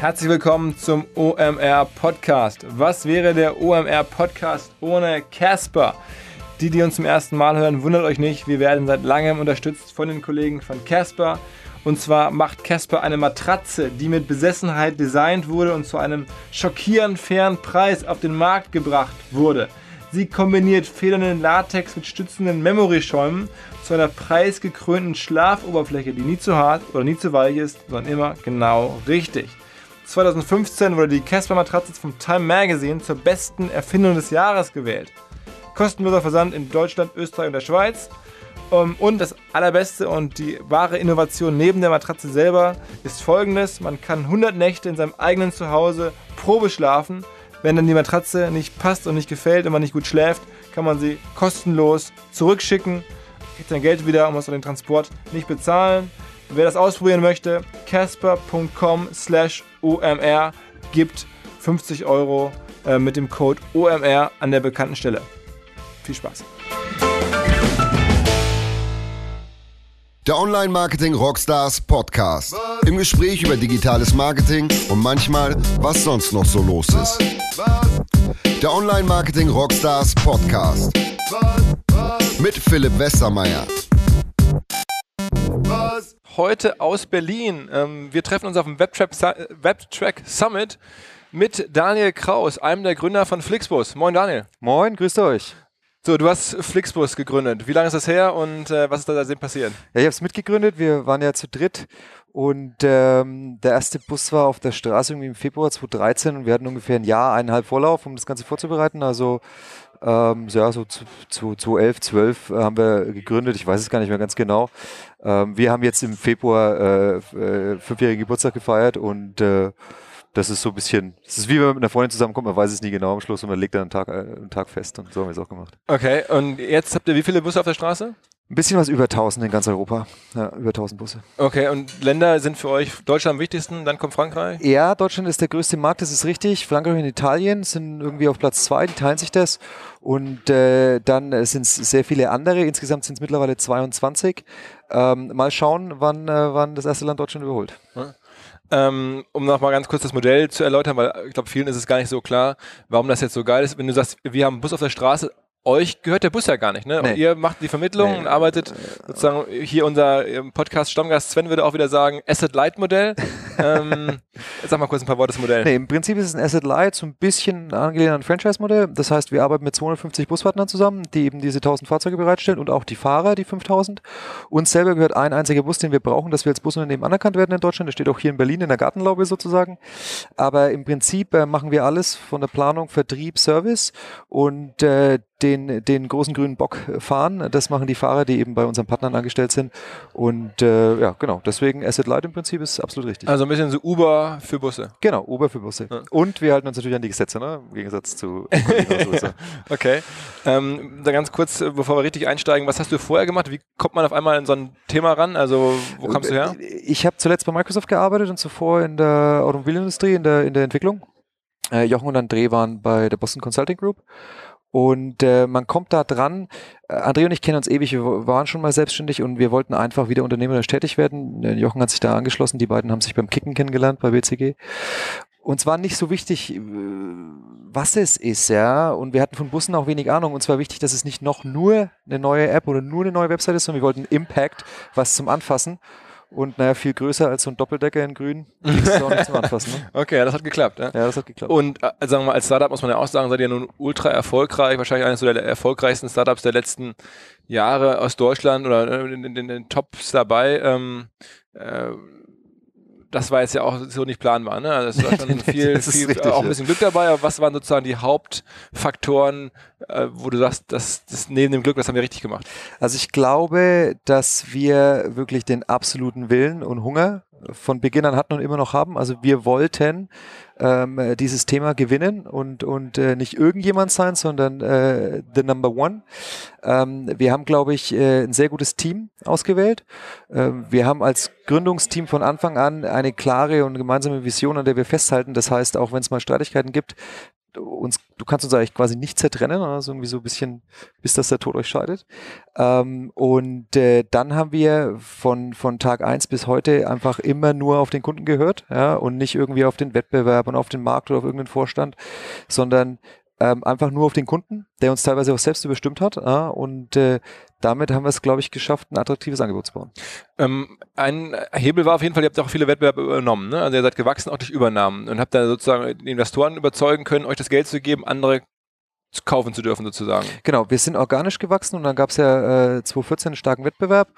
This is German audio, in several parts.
Herzlich willkommen zum OMR Podcast. Was wäre der OMR Podcast ohne Casper? Die, die uns zum ersten Mal hören, wundert euch nicht. Wir werden seit langem unterstützt von den Kollegen von Casper. Und zwar macht Casper eine Matratze, die mit Besessenheit designt wurde und zu einem schockierend fairen Preis auf den Markt gebracht wurde. Sie kombiniert federnden Latex mit stützenden Memory-Schäumen zu einer preisgekrönten Schlafoberfläche, die nie zu hart oder nie zu weich ist, sondern immer genau richtig. 2015 wurde die Casper Matratze vom Time Magazine zur besten Erfindung des Jahres gewählt. Kostenloser Versand in Deutschland, Österreich und der Schweiz. Um, und das allerbeste und die wahre Innovation neben der Matratze selber ist folgendes: Man kann 100 Nächte in seinem eigenen Zuhause Probe schlafen. Wenn dann die Matratze nicht passt und nicht gefällt und man nicht gut schläft, kann man sie kostenlos zurückschicken, kriegt sein Geld wieder und muss den Transport nicht bezahlen. Wer das ausprobieren möchte, casper.com slash OMR gibt 50 Euro äh, mit dem Code OMR an der bekannten Stelle. Viel Spaß. Der Online-Marketing Rockstars Podcast. Im Gespräch über digitales Marketing und manchmal, was sonst noch so los ist. Der Online-Marketing Rockstars Podcast. Mit Philipp Westermeier. Heute aus Berlin. Ähm, wir treffen uns auf dem Webtrack, Webtrack Summit mit Daniel Kraus, einem der Gründer von Flixbus. Moin Daniel. Moin, grüßt euch. So, du hast Flixbus gegründet. Wie lange ist das her und äh, was ist da seitdem passiert? Ja, ich habe es mitgegründet. Wir waren ja zu dritt und ähm, der erste Bus war auf der Straße irgendwie im Februar 2013 und wir hatten ungefähr ein Jahr, eineinhalb Vorlauf, um das Ganze vorzubereiten. Also ähm, ja, so zu, zu, zu 11, 12 äh, haben wir gegründet. Ich weiß es gar nicht mehr ganz genau. Ähm, wir haben jetzt im Februar äh, äh, fünfjährigen Geburtstag gefeiert und äh, das ist so ein bisschen, das ist wie wenn man mit einer Freundin zusammenkommt, man weiß es nie genau am Schluss und man legt dann einen Tag, äh, einen Tag fest und so haben wir es auch gemacht. Okay, und jetzt habt ihr wie viele Busse auf der Straße? Ein bisschen was über 1000 in ganz Europa. Ja, über 1000 Busse. Okay, und Länder sind für euch Deutschland am wichtigsten, dann kommt Frankreich? Ja, Deutschland ist der größte Markt, das ist richtig. Frankreich und Italien sind irgendwie auf Platz zwei, die teilen sich das. Und äh, dann sind es sehr viele andere. Insgesamt sind es mittlerweile 22. Ähm, mal schauen, wann, äh, wann das erste Land Deutschland überholt. Ähm, um nochmal ganz kurz das Modell zu erläutern, weil ich glaube, vielen ist es gar nicht so klar, warum das jetzt so geil ist. Wenn du sagst, wir haben einen Bus auf der Straße, euch gehört der Bus ja gar nicht, ne? Nee. Und ihr macht die Vermittlung nee. und arbeitet sozusagen, hier unser Podcast Stammgast Sven würde auch wieder sagen, Asset Light Modell. ähm, sag mal kurz ein paar Worte zum Modell. Nee, im Prinzip ist es ein Asset Light, so ein bisschen angelehnt an ein Franchise-Modell. Das heißt, wir arbeiten mit 250 Buspartnern zusammen, die eben diese 1000 Fahrzeuge bereitstellen und auch die Fahrer, die 5000. Uns selber gehört ein einziger Bus, den wir brauchen, dass wir als Busunternehmen anerkannt werden in Deutschland. Der steht auch hier in Berlin in der Gartenlaube sozusagen. Aber im Prinzip äh, machen wir alles von der Planung, Vertrieb, Service und äh, den, den großen grünen Bock fahren. Das machen die Fahrer, die eben bei unseren Partnern angestellt sind. Und äh, ja, genau, deswegen Asset Light im Prinzip ist absolut richtig. Also ein bisschen so Uber für Busse. Genau, Uber für Busse. Ja. Und wir halten uns natürlich an die Gesetze, ne? im Gegensatz zu Okay. Ähm, dann ganz kurz, bevor wir richtig einsteigen, was hast du vorher gemacht? Wie kommt man auf einmal in so ein Thema ran? Also wo kommst du her? Ich habe zuletzt bei Microsoft gearbeitet und zuvor in der Automobilindustrie, in der, in der Entwicklung. Äh, Jochen und André waren bei der Boston Consulting Group und äh, man kommt da dran. Äh, André und ich kennen uns ewig, wir waren schon mal selbstständig und wir wollten einfach wieder unternehmerisch tätig werden. Äh, Jochen hat sich da angeschlossen, die beiden haben sich beim Kicken kennengelernt bei BCG. Und zwar nicht so wichtig, äh, was es ist, ja. Und wir hatten von Bussen auch wenig Ahnung. Und zwar wichtig, dass es nicht noch nur eine neue App oder nur eine neue Website ist, sondern wir wollten Impact, was zum Anfassen. Und naja, viel größer als so ein Doppeldecker in grün. ist auch nicht zum Anfassen. Ne? Okay, ja, das hat geklappt. Ja? ja, das hat geklappt. Und äh, sagen wir mal, als Startup muss man ja auch sagen, seid ihr nun ultra erfolgreich, wahrscheinlich eines der erfolgreichsten Startups der letzten Jahre aus Deutschland oder äh, in, in, in den Tops dabei. Ähm, äh, das war jetzt ja auch so nicht planbar. Ne? Also es war schon viel, viel richtig, auch ein bisschen Glück dabei. Aber was waren sozusagen die Hauptfaktoren, äh, wo du sagst, das, das neben dem Glück, das haben wir richtig gemacht? Also ich glaube, dass wir wirklich den absoluten Willen und Hunger von Beginn an hatten und immer noch haben. Also wir wollten ähm, dieses Thema gewinnen und, und äh, nicht irgendjemand sein, sondern äh, the number one. Ähm, wir haben, glaube ich, äh, ein sehr gutes Team ausgewählt. Ähm, wir haben als Gründungsteam von Anfang an eine klare und gemeinsame Vision, an der wir festhalten. Das heißt, auch wenn es mal Streitigkeiten gibt, uns, du kannst uns eigentlich quasi nicht zertrennen, also irgendwie so ein bisschen, bis das der Tod euch scheidet. Ähm, und äh, dann haben wir von, von Tag eins bis heute einfach immer nur auf den Kunden gehört, ja, und nicht irgendwie auf den Wettbewerb und auf den Markt oder auf irgendeinen Vorstand, sondern ähm, einfach nur auf den Kunden, der uns teilweise auch selbst überstimmt hat. Ja, und äh, damit haben wir es, glaube ich, geschafft, ein attraktives Angebot zu bauen. Ähm, ein Hebel war auf jeden Fall, ihr habt auch viele Wettbewerbe übernommen. Ne? Also ihr seid gewachsen auch durch Übernahmen und habt da sozusagen die Investoren überzeugen können, euch das Geld zu geben, andere kaufen zu dürfen sozusagen. Genau, wir sind organisch gewachsen und dann gab es ja äh, 2014 einen starken Wettbewerb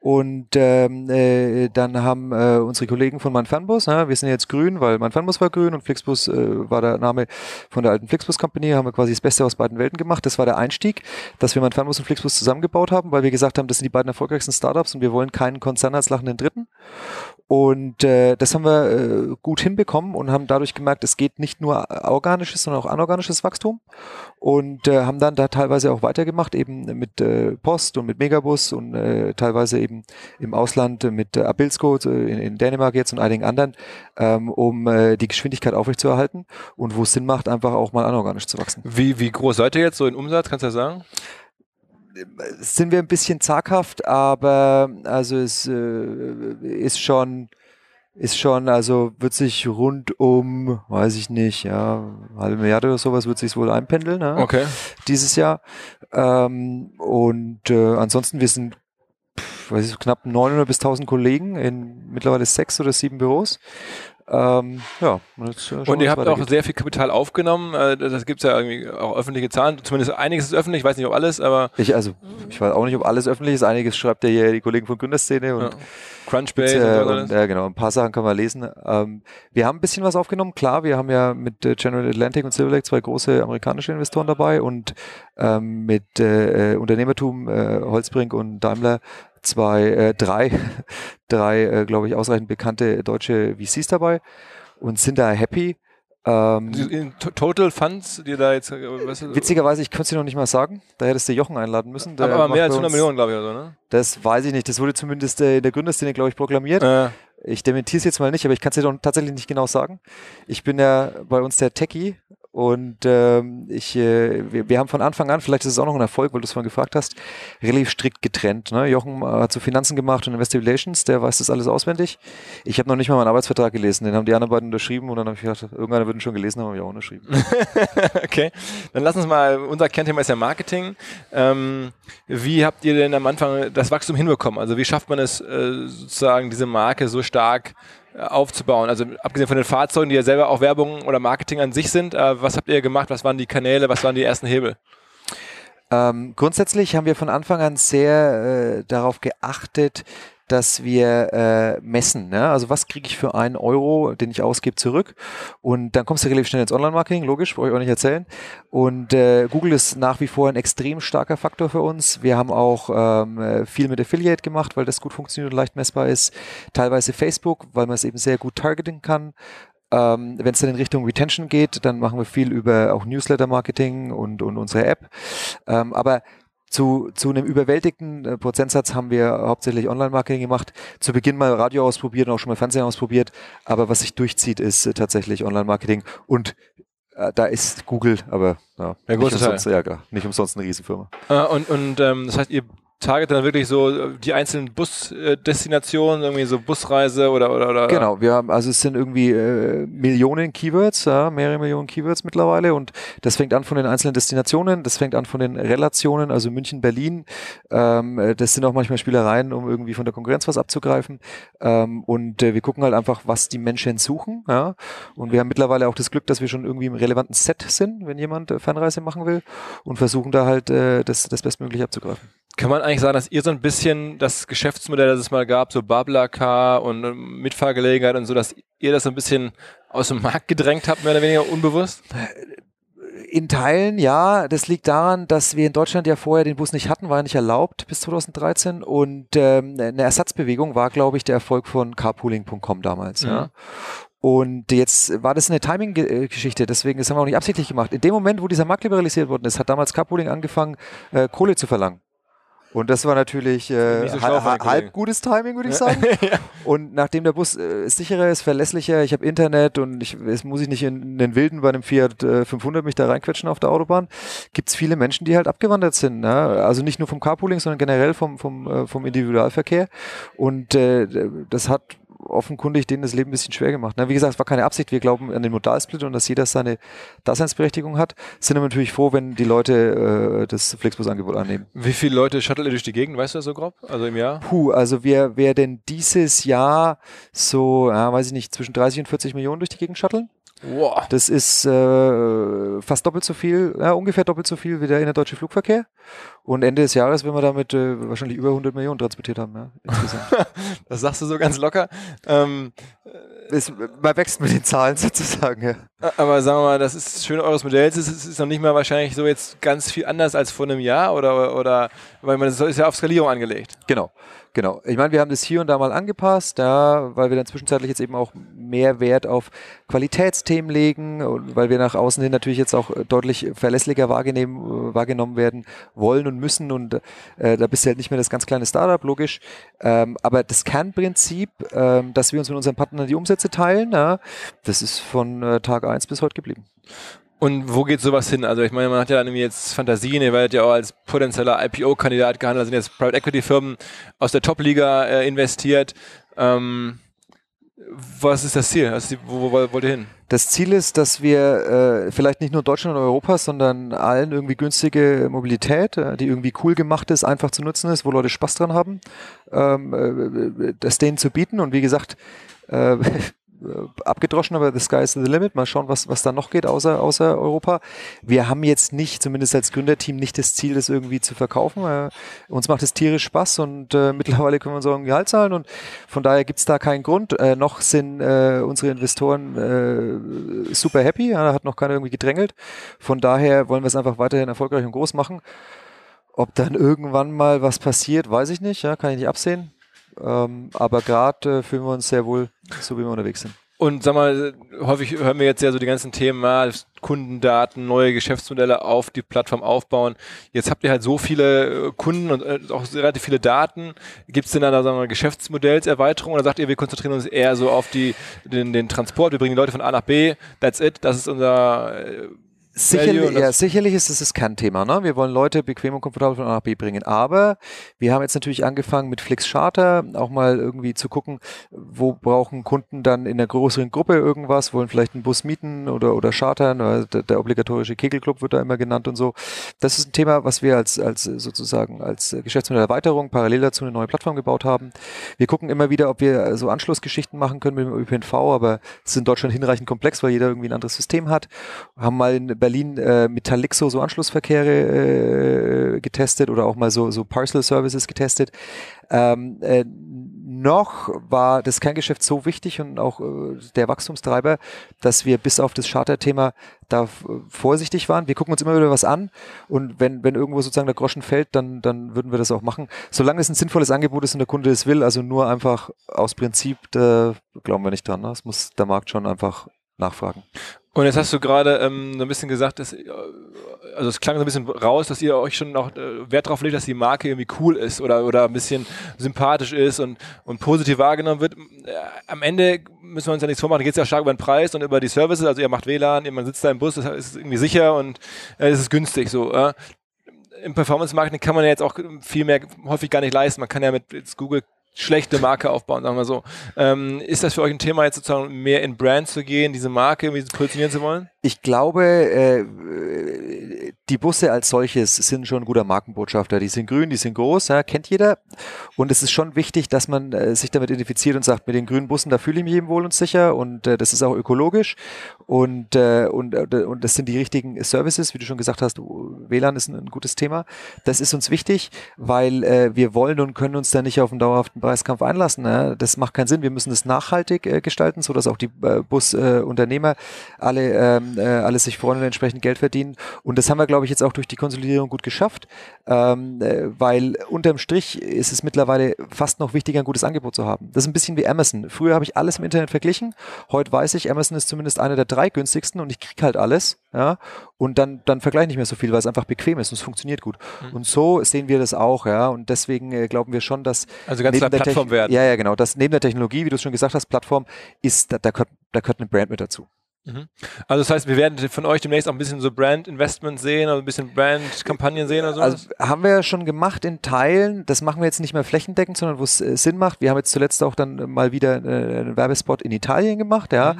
und ähm, äh, dann haben äh, unsere Kollegen von Manfernbus, ja, wir sind jetzt grün, weil Manfernbus war grün und Flixbus äh, war der Name von der alten Flixbus Company, haben wir quasi das Beste aus beiden Welten gemacht. Das war der Einstieg, dass wir Manfernbus und Flixbus zusammengebaut haben, weil wir gesagt haben, das sind die beiden erfolgreichsten Startups und wir wollen keinen Konzern als lachenden Dritten. Und äh, das haben wir äh, gut hinbekommen und haben dadurch gemerkt, es geht nicht nur organisches, sondern auch anorganisches Wachstum. Und äh, haben dann da teilweise auch weitergemacht, eben mit äh, Post und mit Megabus und äh, teilweise eben im Ausland mit äh, Abilsko in, in Dänemark jetzt und einigen anderen, ähm, um äh, die Geschwindigkeit aufrechtzuerhalten und wo es Sinn macht, einfach auch mal anorganisch zu wachsen. Wie, wie groß seid ihr jetzt so in Umsatz, kannst du ja sagen? sind wir ein bisschen zaghaft, aber also es äh, ist schon ist schon, also wird sich rund um, weiß ich nicht, ja, halbe Milliarde oder sowas wird sich wohl einpendeln, ne? Okay. Dieses Jahr. Ähm, und äh, ansonsten, wir sind weiß ich, knapp 900 bis 1000 Kollegen in mittlerweile sechs oder sieben Büros. Ähm, ja, und, jetzt, äh, und ihr habt auch sehr viel Kapital aufgenommen. Äh, das gibt es ja irgendwie auch öffentliche Zahlen. Zumindest einiges ist öffentlich, ich weiß nicht, ob alles, aber. Ich, also, ich weiß auch nicht, ob alles öffentlich ist. Einiges schreibt ja hier die Kollegen von Gründerszene und ja. Crunchbase und, äh, und, und Ja, genau. Ein paar Sachen kann man lesen. Ähm, wir haben ein bisschen was aufgenommen. Klar, wir haben ja mit äh, General Atlantic und Silver Lake zwei große amerikanische Investoren dabei und ähm, mit Unternehmertum, Holzbrink und Daimler zwei, äh, drei, drei, äh, glaube ich, ausreichend bekannte deutsche VCs dabei und sind da happy. Ähm, in Total Funds, die da jetzt. Äh, weißt du, witzigerweise, ich könnte es dir noch nicht mal sagen. Da hättest du Jochen einladen müssen. aber, aber mehr als 100 Millionen, glaube ich, oder so, ne? Das weiß ich nicht. Das wurde zumindest äh, in der Gründerszene, glaube ich, proklamiert. Äh. Ich dementiere es jetzt mal nicht, aber ich kann es dir doch tatsächlich nicht genau sagen. Ich bin ja bei uns der Techie und ähm, ich, äh, wir, wir haben von Anfang an, vielleicht ist es auch noch ein Erfolg, weil du es vorhin gefragt hast, relativ strikt getrennt. Ne? Jochen hat so Finanzen gemacht und Investor der weiß das alles auswendig. Ich habe noch nicht mal meinen Arbeitsvertrag gelesen, den haben die anderen beiden unterschrieben und dann habe ich gedacht, irgendeiner würde ihn schon gelesen haben, habe ich auch unterschrieben. okay, dann lass uns mal, unser Kernthema ist ja Marketing. Ähm, wie habt ihr denn am Anfang das Wachstum hinbekommen? Also wie schafft man es äh, sozusagen, diese Marke so stark aufzubauen? Also abgesehen von den Fahrzeugen, die ja selber auch Werbung oder Marketing an sich sind, äh, was habt ihr gemacht? Was waren die Kanäle? Was waren die ersten Hebel? Ähm, grundsätzlich haben wir von Anfang an sehr äh, darauf geachtet, dass wir äh, messen. Ne? Also was kriege ich für einen Euro, den ich ausgebe, zurück? Und dann kommst du relativ schnell ins Online-Marketing, logisch, brauche ich auch nicht erzählen. Und äh, Google ist nach wie vor ein extrem starker Faktor für uns. Wir haben auch ähm, viel mit Affiliate gemacht, weil das gut funktioniert und leicht messbar ist. Teilweise Facebook, weil man es eben sehr gut targeten kann. Ähm, Wenn es dann in Richtung Retention geht, dann machen wir viel über auch Newsletter-Marketing und, und unsere App. Ähm, aber zu, zu einem überwältigten äh, Prozentsatz haben wir hauptsächlich Online-Marketing gemacht. Zu Beginn mal Radio ausprobiert und auch schon mal Fernsehen ausprobiert. Aber was sich durchzieht, ist äh, tatsächlich Online-Marketing. Und äh, da ist Google, aber ja, ja nicht, umsonst, ja, nicht umsonst eine Riesenfirma. Äh, und und ähm, das heißt, ihr target dann wirklich so äh, die einzelnen Busdestinationen, irgendwie so Busreise oder, oder, oder? Genau, wir haben, also es sind irgendwie äh, Millionen Keywords, ja, mehrere Millionen Keywords mittlerweile und das fängt an von den einzelnen Destinationen, das fängt an von den Relationen, also München, Berlin, ähm, äh, das sind auch manchmal Spielereien, um irgendwie von der Konkurrenz was abzugreifen ähm, und äh, wir gucken halt einfach, was die Menschen suchen, ja, und wir haben mittlerweile auch das Glück, dass wir schon irgendwie im relevanten Set sind, wenn jemand äh, Fernreise machen will und versuchen da halt äh, das, das bestmöglich abzugreifen. Kann man eigentlich sagen, dass ihr so ein bisschen das Geschäftsmodell, das es mal gab, so Bablacar und ähm, Mitfahrgelegenheit und so, dass ihr das so ein bisschen aus dem Markt gedrängt habt, mehr oder weniger unbewusst? In Teilen ja. Das liegt daran, dass wir in Deutschland ja vorher den Bus nicht hatten, war ja nicht erlaubt bis 2013 und ähm, eine Ersatzbewegung war, glaube ich, der Erfolg von carpooling.com damals. Mhm. Ja. Und jetzt war das eine Timing-Geschichte, deswegen das haben wir auch nicht absichtlich gemacht. In dem Moment, wo dieser Markt liberalisiert worden ist, hat damals Carpooling angefangen, äh, Kohle zu verlangen. Und das war natürlich äh, so halb, halb gutes Timing, würde ich sagen. Und nachdem der Bus äh, sicherer ist, verlässlicher, ich habe Internet und ich, jetzt muss ich nicht in, in den Wilden bei einem Fiat äh, 500 mich da reinquetschen auf der Autobahn, gibt es viele Menschen, die halt abgewandert sind. Ne? Also nicht nur vom Carpooling, sondern generell vom, vom, äh, vom Individualverkehr. Und äh, das hat offenkundig denen das Leben ein bisschen schwer gemacht. Ne? Wie gesagt, es war keine Absicht. Wir glauben an den Modalsplit und dass jeder seine Daseinsberechtigung hat. Sind aber natürlich froh, wenn die Leute äh, das Flixbus-Angebot annehmen. Wie viele Leute shuttle ihr durch die Gegend, weißt du das so grob? Also im Jahr? Puh, also wir werden dieses Jahr so, ja, weiß ich nicht, zwischen 30 und 40 Millionen durch die Gegend shutteln. Wow. Das ist äh, fast doppelt so viel, ja, ungefähr doppelt so viel wie der innerdeutsche Flugverkehr. Und Ende des Jahres werden wir damit äh, wahrscheinlich über 100 Millionen transportiert haben, ja, insgesamt. Das sagst du so ganz locker. Ähm, es, man wächst mit den Zahlen sozusagen, ja. aber sagen wir mal, das ist schön eures Modells. Es ist, ist noch nicht mal wahrscheinlich so jetzt ganz viel anders als vor einem Jahr oder, oder weil man das ist ja auf Skalierung angelegt. Genau, genau. Ich meine, wir haben das hier und da mal angepasst, ja, weil wir dann zwischenzeitlich jetzt eben auch mehr Wert auf Qualitätsthemen legen und weil wir nach außen hin natürlich jetzt auch deutlich verlässlicher wahrgenommen, wahrgenommen werden wollen und müssen und äh, da bist du halt nicht mehr das ganz kleine Startup, logisch. Ähm, aber das Kernprinzip, ähm, dass wir uns mit unseren Partnern die Umsätze teilen, ja, das ist von äh, Tag 1 bis heute geblieben. Und wo geht sowas hin? Also ich meine, man hat ja irgendwie jetzt Fantasien, ihr werdet ja auch als potenzieller IPO-Kandidat gehandelt, da sind jetzt Private Equity-Firmen aus der Top-Liga äh, investiert. Ähm, was ist das Ziel? Die, wo, wo wollt ihr hin? Das Ziel ist, dass wir äh, vielleicht nicht nur Deutschland und Europa, sondern allen irgendwie günstige Mobilität, äh, die irgendwie cool gemacht ist, einfach zu nutzen ist, wo Leute Spaß dran haben, ähm, äh, das denen zu bieten. Und wie gesagt, äh, abgedroschen, aber the sky is the limit. Mal schauen, was, was da noch geht, außer, außer Europa. Wir haben jetzt nicht, zumindest als Gründerteam, nicht das Ziel, das irgendwie zu verkaufen. Äh, uns macht es tierisch Spaß und äh, mittlerweile können wir uns auch ein Gehalt zahlen und von daher gibt es da keinen Grund. Äh, noch sind äh, unsere Investoren äh, super happy, ja, da hat noch keiner irgendwie gedrängelt. Von daher wollen wir es einfach weiterhin erfolgreich und groß machen. Ob dann irgendwann mal was passiert, weiß ich nicht, ja, kann ich nicht absehen. Ähm, aber gerade äh, fühlen wir uns sehr wohl, so wie wir unterwegs sind. Und sag mal, häufig hören wir jetzt ja so die ganzen Themen, ah, Kundendaten, neue Geschäftsmodelle auf die Plattform aufbauen. Jetzt habt ihr halt so viele äh, Kunden und äh, auch relativ viele Daten. Gibt es denn da sagen wir, Geschäftsmodellserweiterung oder sagt ihr, wir konzentrieren uns eher so auf die, den, den Transport, wir bringen die Leute von A nach B, that's it, das ist unser äh, Sicherlich, ja, sicherlich ist es das Kernthema. Ne? Wir wollen Leute bequem und komfortabel von A nach B bringen. Aber wir haben jetzt natürlich angefangen mit Flix Charter, auch mal irgendwie zu gucken, wo brauchen Kunden dann in einer größeren Gruppe irgendwas, wollen vielleicht einen Bus mieten oder, oder chartern. Oder der, der obligatorische Kegelclub wird da immer genannt und so. Das ist ein Thema, was wir als, als sozusagen als Geschäftsmodellerweiterung parallel dazu eine neue Plattform gebaut haben. Wir gucken immer wieder, ob wir so Anschlussgeschichten machen können mit dem ÖPNV, aber es ist in Deutschland hinreichend komplex, weil jeder irgendwie ein anderes System hat. Haben mal in Berlin äh, mit Talixo so Anschlussverkehre äh, getestet oder auch mal so, so Parcel Services getestet. Ähm, äh, noch war das Kerngeschäft so wichtig und auch äh, der Wachstumstreiber, dass wir bis auf das Charter-Thema da vorsichtig waren. Wir gucken uns immer wieder was an und wenn, wenn irgendwo sozusagen der Groschen fällt, dann, dann würden wir das auch machen. Solange es ein sinnvolles Angebot ist und der Kunde es will, also nur einfach aus Prinzip, da glauben wir nicht dran. Ne? Das muss der Markt schon einfach nachfragen. Und jetzt hast du gerade ähm, so ein bisschen gesagt, dass, äh, also es klang so ein bisschen raus, dass ihr euch schon noch äh, Wert darauf legt, dass die Marke irgendwie cool ist oder, oder ein bisschen sympathisch ist und, und positiv wahrgenommen wird. Äh, am Ende müssen wir uns ja nichts vormachen, geht es ja stark über den Preis und über die Services, also ihr macht WLAN, man sitzt da im Bus, das ist irgendwie sicher und äh, es ist günstig so. Äh. Im Performance-Marketing kann man ja jetzt auch viel mehr häufig gar nicht leisten. Man kann ja mit Google schlechte Marke aufbauen, sagen wir so. Ähm, ist das für euch ein Thema, jetzt sozusagen mehr in Brand zu gehen, diese Marke irgendwie positionieren zu wollen? Ich glaube, äh, die Busse als solches sind schon ein guter Markenbotschafter. Die sind grün, die sind groß, ja, kennt jeder. Und es ist schon wichtig, dass man äh, sich damit identifiziert und sagt, mit den grünen Bussen, da fühle ich mich eben wohl und sicher. Und äh, das ist auch ökologisch. Und, äh, und, äh, und das sind die richtigen Services, wie du schon gesagt hast. WLAN ist ein, ein gutes Thema. Das ist uns wichtig, weil äh, wir wollen und können uns da nicht auf einen dauerhaften Preiskampf einlassen. Ja. Das macht keinen Sinn. Wir müssen das nachhaltig äh, gestalten, so dass auch die äh, Busunternehmer alle, ähm, äh, alle sich freuen und entsprechend Geld verdienen. Und das haben wir glaube ich, jetzt auch durch die Konsolidierung gut geschafft, ähm, äh, weil unterm Strich ist es mittlerweile fast noch wichtiger, ein gutes Angebot zu haben. Das ist ein bisschen wie Amazon. Früher habe ich alles im Internet verglichen. Heute weiß ich, Amazon ist zumindest einer der drei günstigsten und ich kriege halt alles. Ja, und dann, dann vergleiche ich nicht mehr so viel, weil es einfach bequem ist und es funktioniert gut. Mhm. Und so sehen wir das auch, ja. Und deswegen äh, glauben wir schon, dass. Also ganz klar Plattform werden. Ja, ja, genau. Dass neben der Technologie, wie du es schon gesagt hast, Plattform, ist, da, da, gehört, da gehört eine Brand mit dazu. Mhm. Also das heißt, wir werden von euch demnächst auch ein bisschen so Brand-Investment sehen oder ein bisschen Brand-Kampagnen sehen oder so? Also haben wir ja schon gemacht in Teilen. Das machen wir jetzt nicht mehr flächendeckend, sondern wo es äh, Sinn macht. Wir haben jetzt zuletzt auch dann mal wieder äh, einen Werbespot in Italien gemacht. Ja, mhm.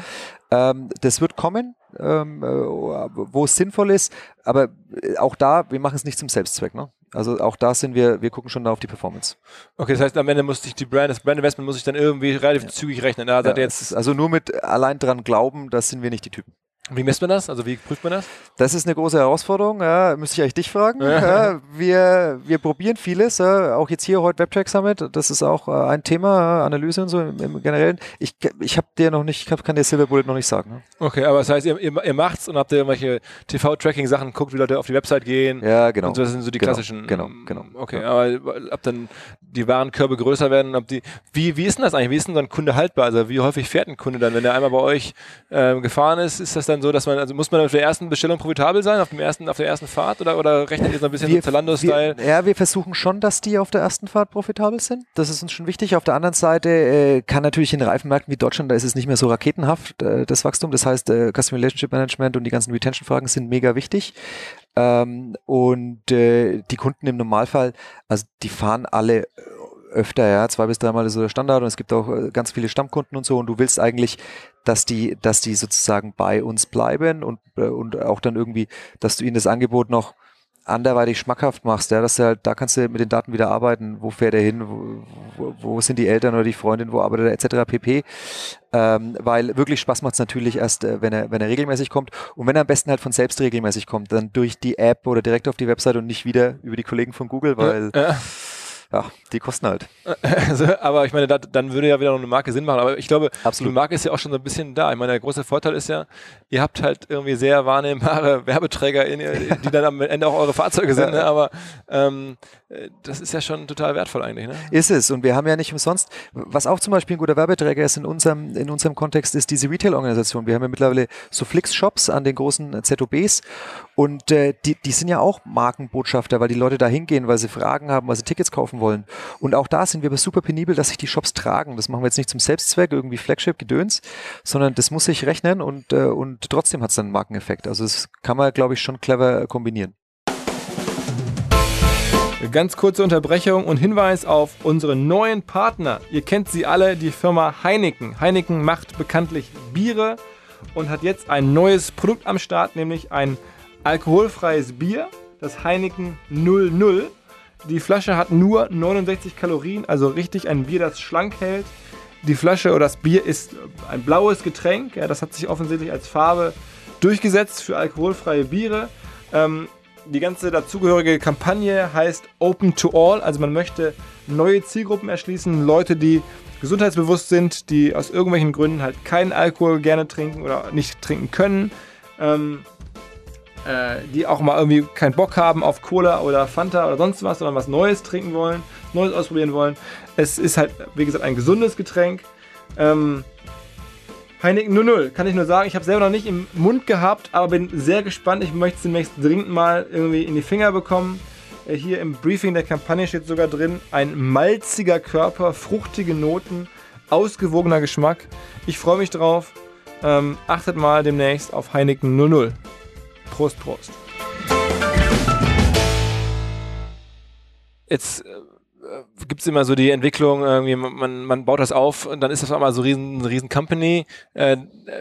ähm, das wird kommen, ähm, äh, wo es sinnvoll ist. Aber äh, auch da, wir machen es nicht zum Selbstzweck. Ne? Also auch da sind wir, wir gucken schon da auf die Performance. Okay, das heißt, am Ende muss sich die Brand, das Brand Investment muss ich dann irgendwie relativ ja. zügig rechnen. Da ja, jetzt also nur mit allein dran glauben, das sind wir nicht die Typen. Wie misst man das? Also wie prüft man das? Das ist eine große Herausforderung. Ja, müsste ich eigentlich dich fragen. Ja. wir, wir probieren vieles. Ja, auch jetzt hier heute WebTrack Summit. Das ist auch äh, ein Thema, Analyse und so im, im Generellen. Ich, ich habe dir noch nicht, ich kann dir Silver Bullet noch nicht sagen. Ne? Okay, aber das heißt, ihr, ihr, ihr macht's und habt ihr irgendwelche TV-Tracking-Sachen, guckt, wie Leute auf die Website gehen. Ja, genau. Und so, das sind so die genau, klassischen. Genau, genau. Okay, aber ob dann die Warenkörbe größer werden, ob die. Wie, wie ist denn das eigentlich? Wie ist denn so ein Kunde haltbar? Also wie häufig fährt ein Kunde dann, wenn er einmal bei euch äh, gefahren ist? Ist das dann so, dass man, also muss man auf der ersten Bestellung profitabel sein, auf, dem ersten, auf der ersten Fahrt oder, oder rechnet ihr so ein bisschen wir, Zalando-Style? Ja, wir versuchen schon, dass die auf der ersten Fahrt profitabel sind. Das ist uns schon wichtig. Auf der anderen Seite äh, kann natürlich in Reifenmärkten wie Deutschland, da ist es nicht mehr so raketenhaft, äh, das Wachstum. Das heißt, äh, Customer Relationship Management und die ganzen Retention-Fragen sind mega wichtig. Ähm, und äh, die Kunden im Normalfall, also die fahren alle öfter, ja, zwei bis dreimal ist so der Standard und es gibt auch äh, ganz viele Stammkunden und so und du willst eigentlich, dass die, dass die sozusagen bei uns bleiben und, äh, und auch dann irgendwie, dass du ihnen das Angebot noch anderweitig schmackhaft machst, ja, dass du halt, da kannst du mit den Daten wieder arbeiten, wo fährt er hin, wo, wo, sind die Eltern oder die Freundin, wo arbeitet er, etc. pp. Ähm, weil wirklich Spaß macht es natürlich erst, äh, wenn er, wenn er regelmäßig kommt und wenn er am besten halt von selbst regelmäßig kommt, dann durch die App oder direkt auf die Website und nicht wieder über die Kollegen von Google, weil ja, ja ja, die kosten halt. Also, aber ich meine, da, dann würde ja wieder noch eine Marke Sinn machen. Aber ich glaube, Absolut. die Marke ist ja auch schon so ein bisschen da. Ich meine, der große Vorteil ist ja, ihr habt halt irgendwie sehr wahrnehmbare Werbeträger, in, die dann am Ende auch eure Fahrzeuge sind. Ne? Aber ähm, das ist ja schon total wertvoll eigentlich. Ne? Ist es. Und wir haben ja nicht umsonst, was auch zum Beispiel ein guter Werbeträger ist in unserem, in unserem Kontext, ist diese Retail-Organisation. Wir haben ja mittlerweile so Flix-Shops an den großen ZOBs und äh, die, die sind ja auch Markenbotschafter, weil die Leute da hingehen, weil sie Fragen haben, weil sie Tickets kaufen wollen. Und auch da sind wir aber super penibel, dass sich die Shops tragen. Das machen wir jetzt nicht zum Selbstzweck, irgendwie Flagship-Gedöns, sondern das muss sich rechnen und, äh, und trotzdem hat es dann einen Markeneffekt. Also das kann man, glaube ich, schon clever kombinieren. Ganz kurze Unterbrechung und Hinweis auf unsere neuen Partner. Ihr kennt sie alle, die Firma Heineken. Heineken macht bekanntlich Biere und hat jetzt ein neues Produkt am Start, nämlich ein alkoholfreies Bier, das Heineken 00. Die Flasche hat nur 69 Kalorien, also richtig ein Bier, das schlank hält. Die Flasche oder das Bier ist ein blaues Getränk, ja, das hat sich offensichtlich als Farbe durchgesetzt für alkoholfreie Biere. Ähm, die ganze dazugehörige Kampagne heißt Open to All, also man möchte neue Zielgruppen erschließen, Leute, die gesundheitsbewusst sind, die aus irgendwelchen Gründen halt keinen Alkohol gerne trinken oder nicht trinken können. Ähm, äh, die auch mal irgendwie keinen Bock haben auf Cola oder Fanta oder sonst was, sondern was Neues trinken wollen, Neues ausprobieren wollen. Es ist halt, wie gesagt, ein gesundes Getränk. Ähm, Heineken 00, kann ich nur sagen. Ich habe selber noch nicht im Mund gehabt, aber bin sehr gespannt. Ich möchte es demnächst dringend mal irgendwie in die Finger bekommen. Äh, hier im Briefing der Kampagne steht sogar drin, ein malziger Körper, fruchtige Noten, ausgewogener Geschmack. Ich freue mich drauf. Ähm, achtet mal demnächst auf Heineken 00. Prost, Prost. Jetzt äh, gibt es immer so die Entwicklung, irgendwie man, man baut das auf und dann ist das einmal so riesen, riesen Company. Äh,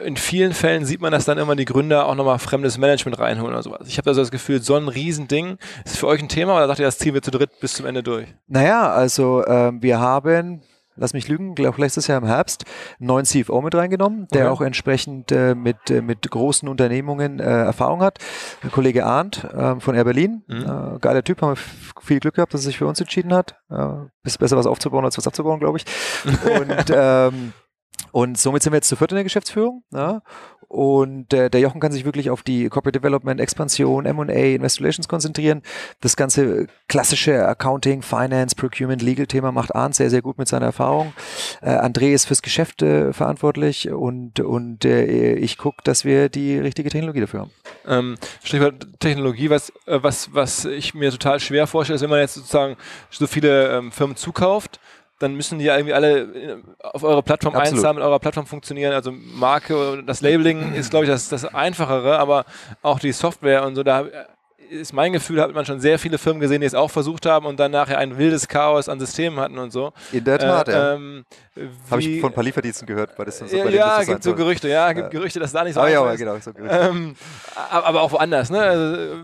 in vielen Fällen sieht man, dass dann immer die Gründer auch nochmal fremdes Management reinholen oder sowas. Ich habe also das Gefühl, so ein Riesending ist für euch ein Thema oder sagt ihr, das ziehen wir zu dritt bis zum Ende durch? Naja, also äh, wir haben lass mich lügen, glaube letztes Jahr im Herbst, einen neuen CFO mit reingenommen, der okay. auch entsprechend äh, mit, äh, mit großen Unternehmungen äh, Erfahrung hat. Der Kollege Arndt äh, von Air Berlin, mhm. äh, geiler Typ, haben wir viel Glück gehabt, dass er sich für uns entschieden hat. Äh, ist besser was aufzubauen als was abzubauen, glaube ich. Und ähm, und somit sind wir jetzt zu viert in der Geschäftsführung. Ja? Und äh, der Jochen kann sich wirklich auf die Corporate Development, Expansion, M&A, Investor Relations konzentrieren. Das ganze klassische Accounting, Finance, Procurement, Legal-Thema macht Arndt sehr, sehr gut mit seiner Erfahrung. Äh, André ist fürs Geschäft äh, verantwortlich und, und äh, ich gucke, dass wir die richtige Technologie dafür haben. Ähm, Stichwort Technologie, was, äh, was, was ich mir total schwer vorstelle, ist, wenn man jetzt sozusagen so viele ähm, Firmen zukauft, dann müssen die ja irgendwie alle äh, auf eure Plattform Absolut. einzahlen, mit eurer Plattform funktionieren. Also Marke, das Labeling ist, glaube ich, das, das Einfachere, aber auch die Software und so, da ist mein Gefühl, hat man schon sehr viele Firmen gesehen, die es auch versucht haben und dann nachher ein wildes Chaos an Systemen hatten und so. In der Tat, äh, ja. ähm, Habe ich von ein paar Lieferdiensten gehört, weil das so ja, ja gibt so. Gerüchte, ja, gibt Ja. Gerüchte, dass da nicht so Ah, ja, aber ist. genau, so Gerüchte. Ähm, aber, aber auch woanders, ne? Also,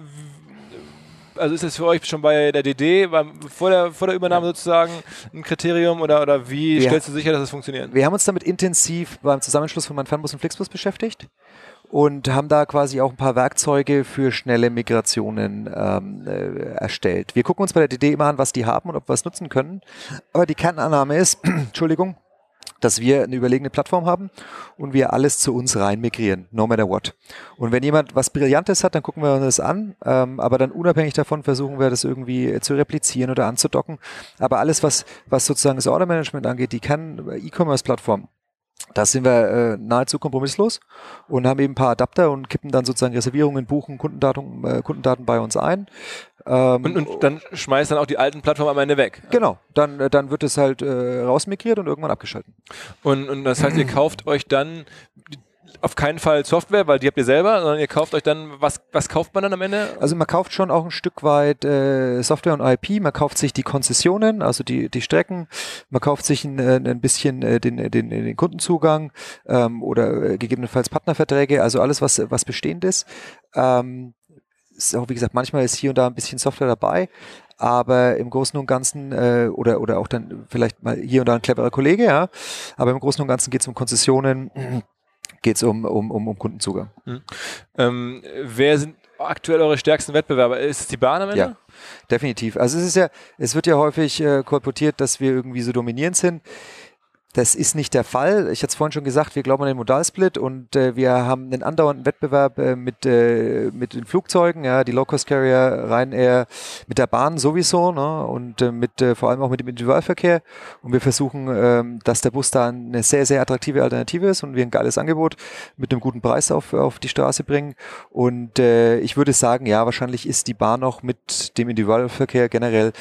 also ist das für euch schon bei der DD, beim, vor, der, vor der Übernahme sozusagen ein Kriterium oder, oder wie Ja. stellst du sicher, dass es funktioniert? Wir haben uns damit intensiv beim Zusammenschluss von Manfernbus und Flixbus beschäftigt und haben da quasi auch ein paar Werkzeuge für schnelle Migrationen ähm, äh, erstellt. Wir gucken uns bei der DD immer an, was die haben und ob wir es nutzen können. Aber die Kernannahme ist, Entschuldigung, dass wir eine überlegene Plattform haben und wir alles zu uns rein migrieren, no matter what. Und wenn jemand was Brillantes hat, dann gucken wir uns das an, ähm, aber dann unabhängig davon versuchen wir das irgendwie äh, zu replizieren oder anzudocken. Aber alles, was, was sozusagen das Order Management angeht, die Kern-E-Commerce-Plattform, da sind wir äh, nahezu kompromisslos und haben eben ein paar Adapter und kippen dann sozusagen Reservierungen, Buchen, Kundendaten, äh, Kundendaten bei uns ein. Ähm, Und, und dann schmeißt dann auch die alten Plattformen am Ende weg. Genau, dann, äh, dann wird es halt äh, rausmigriert und irgendwann abgeschalten. Und, und das heißt, ihr kauft euch dann auf keinen Fall Software, weil die habt ihr selber, sondern ihr kauft euch dann, was, was kauft man dann am Ende? Also man kauft schon auch ein Stück weit äh, Software und IP, man kauft sich die Konzessionen, also die, die Strecken, man kauft sich ein, äh, ein bisschen äh, den, den, den Kundenzugang ähm, oder äh, gegebenenfalls Partnerverträge, also alles, was, was bestehend ist. Ähm, ist auch, wie gesagt, manchmal ist hier und da ein bisschen Software dabei, aber im Großen und Ganzen, äh, oder, oder auch dann vielleicht mal hier und da ein cleverer Kollege, ja, aber im Großen und Ganzen geht es um Konzessionen, geht es um, um, um, um Kundenzugang. Ähm, wer sind aktuell eure stärksten Wettbewerber? Ist es die Bahn am Ende? Ja. Definitiv. Also es ist ja, es wird ja häufig äh, kolportiert, dass wir irgendwie so dominierend sind. Das ist nicht der Fall. Ich hatte es vorhin schon gesagt, wir glauben an den Modalsplit und äh, wir haben einen andauernden Wettbewerb äh, mit, äh, mit den Flugzeugen, ja, die Low-Cost-Carrier, Ryanair, mit der Bahn sowieso ne, und äh, mit, äh, vor allem auch mit dem Individualverkehr. Und wir versuchen, ähm, dass der Bus da eine sehr, sehr attraktive Alternative ist und wir ein geiles Angebot mit einem guten Preis auf, auf die Straße bringen. Und äh, ich würde sagen, ja, wahrscheinlich ist die Bahn noch mit dem Individualverkehr generell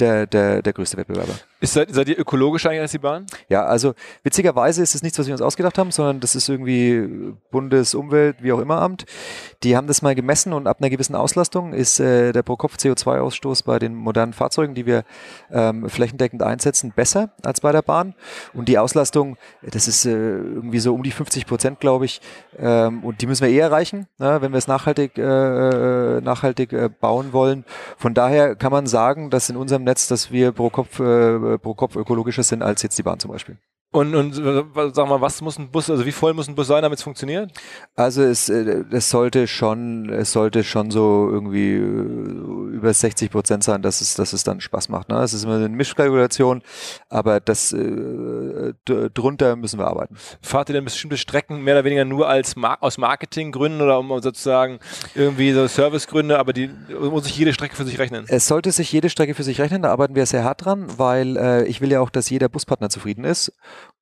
der, der, der größte Wettbewerber. Ist, seid, seid ihr eigentlich als die Bahn? Ja, also witzigerweise ist es nichts, was wir uns ausgedacht haben, sondern das ist irgendwie Bundesumwelt, wie auch immer Amt. Die haben das mal gemessen und ab einer gewissen Auslastung ist äh, der Pro-Kopf-CO2-Ausstoß bei den modernen Fahrzeugen, die wir ähm, flächendeckend einsetzen, besser als bei der Bahn. Und die Auslastung, das ist äh, irgendwie so um die 50 Prozent, glaube ich. Ähm, und die müssen wir eh erreichen, ne, wenn wir es nachhaltig, äh, nachhaltig äh, bauen wollen. Von daher kann man sagen, dass in unserem Netz, dass wir pro Kopf, äh, pro Kopf ökologischer sind als jetzt die Bahn zum Beispiel. Und, und äh, sag mal, was muss ein Bus, also wie voll muss ein Bus sein, damit es funktioniert? Also es, äh, es sollte schon, es sollte schon so irgendwie äh, über 60 Prozent sein, dass es, dass es dann Spaß macht. Ne? Es ist immer eine Mischkalkulation, aber das äh, drunter müssen wir arbeiten. Fahrt ihr denn bestimmte Strecken mehr oder weniger nur als Mar aus Marketinggründen oder um sozusagen irgendwie so Servicegründe, aber die muss sich jede Strecke für sich rechnen? Es sollte sich jede Strecke für sich rechnen, da arbeiten wir sehr hart dran, weil äh, ich will ja auch, dass jeder Buspartner zufrieden ist.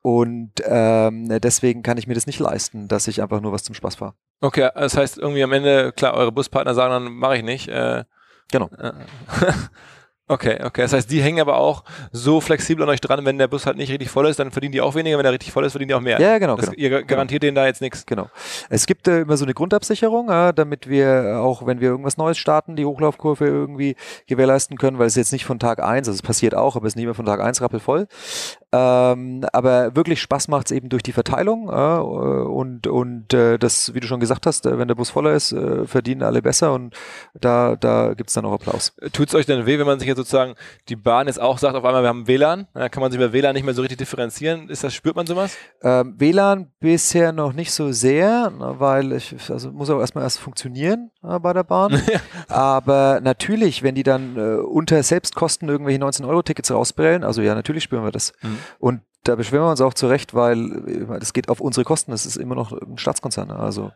Und ähm, deswegen kann ich mir das nicht leisten, dass ich einfach nur was zum Spaß fahre. Okay, das heißt irgendwie am Ende, klar, eure Buspartner sagen dann, mache ich nicht. Äh, Genau. äh, okay, okay. Das heißt, die hängen aber auch so flexibel an euch dran, wenn der Bus halt nicht richtig voll ist, dann verdienen die auch weniger, wenn er richtig voll ist, verdienen die auch mehr. Ja, genau, Das, genau. Ihr garantiert denen da jetzt nichts. Genau. Es gibt äh, immer so eine Grundabsicherung, äh, damit wir auch, wenn wir irgendwas Neues starten, die Hochlaufkurve irgendwie gewährleisten können, weil es jetzt nicht von Tag eins, also es passiert auch, aber es ist nicht immer von Tag eins rappelvoll. Ähm, aber wirklich Spaß macht es eben durch die Verteilung äh, und, und äh, das, wie du schon gesagt hast, äh, wenn der Bus voller ist, äh, verdienen alle besser und da, da gibt's dann auch Applaus. Tut es euch denn weh, wenn man sich jetzt sozusagen die Bahn jetzt auch sagt, auf einmal wir haben WLAN, da kann man sich bei WLAN nicht mehr so richtig differenzieren. Ist das, spürt man sowas? Ähm, WLAN bisher noch nicht so sehr, na, weil ich, also muss auch erstmal erst funktionieren äh, bei der Bahn. Aber natürlich, wenn die dann äh, unter Selbstkosten irgendwelche 19-Euro-Tickets rausbrellen, also ja, natürlich spüren wir das. Mhm. Und da beschweren wir uns auch zurecht, weil das geht auf unsere Kosten. Das ist immer noch ein Staatskonzern. Ne? Also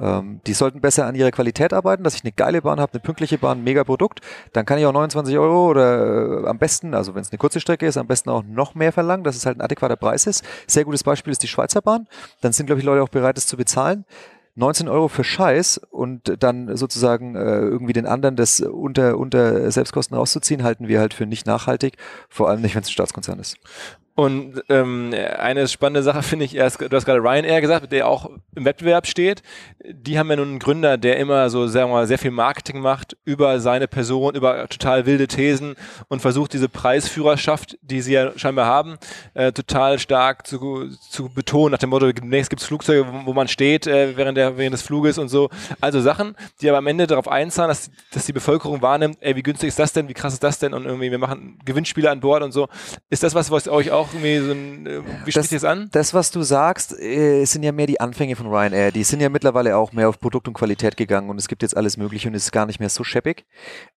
ähm, die sollten besser an ihrer Qualität arbeiten, dass ich eine geile Bahn habe, eine pünktliche Bahn, ein mega Produkt. Dann kann ich auch 29 Euro oder äh, am besten, also wenn es eine kurze Strecke ist, am besten auch noch mehr verlangen, dass es halt ein adäquater Preis ist. Sehr gutes Beispiel ist die Schweizer Bahn. Dann sind, glaube ich, Leute auch bereit, es zu bezahlen. 19 Euro für Scheiß und dann sozusagen äh, irgendwie den anderen das unter, unter Selbstkosten rauszuziehen, halten wir halt für nicht nachhaltig, vor allem nicht, wenn es ein Staatskonzern ist. Und ähm, eine spannende Sache finde ich, du hast gerade Ryanair gesagt, der auch im Wettbewerb steht. Die haben ja nun einen Gründer, der immer so, sagen wir mal, sehr viel Marketing macht über seine Person, über total wilde Thesen und versucht, diese Preisführerschaft, die sie ja scheinbar haben, äh, total stark zu, zu betonen, nach dem Motto, demnächst gibt es Flugzeuge, wo, wo, man steht äh, während, der, während des Fluges und so. Also Sachen, die aber am Ende darauf einzahlen, dass, dass die Bevölkerung wahrnimmt, ey, wie günstig ist das denn, wie krass ist das denn und irgendwie, wir machen Gewinnspiele an Bord und so. Ist das was, was euch auch auch irgendwie so ein, äh, wie spricht das, das an? Das, was du sagst, äh, sind ja mehr die Anfänge von Ryanair. Die sind ja mittlerweile auch mehr auf Produkt und Qualität gegangen und es gibt jetzt alles Mögliche und es ist gar nicht mehr so scheppig.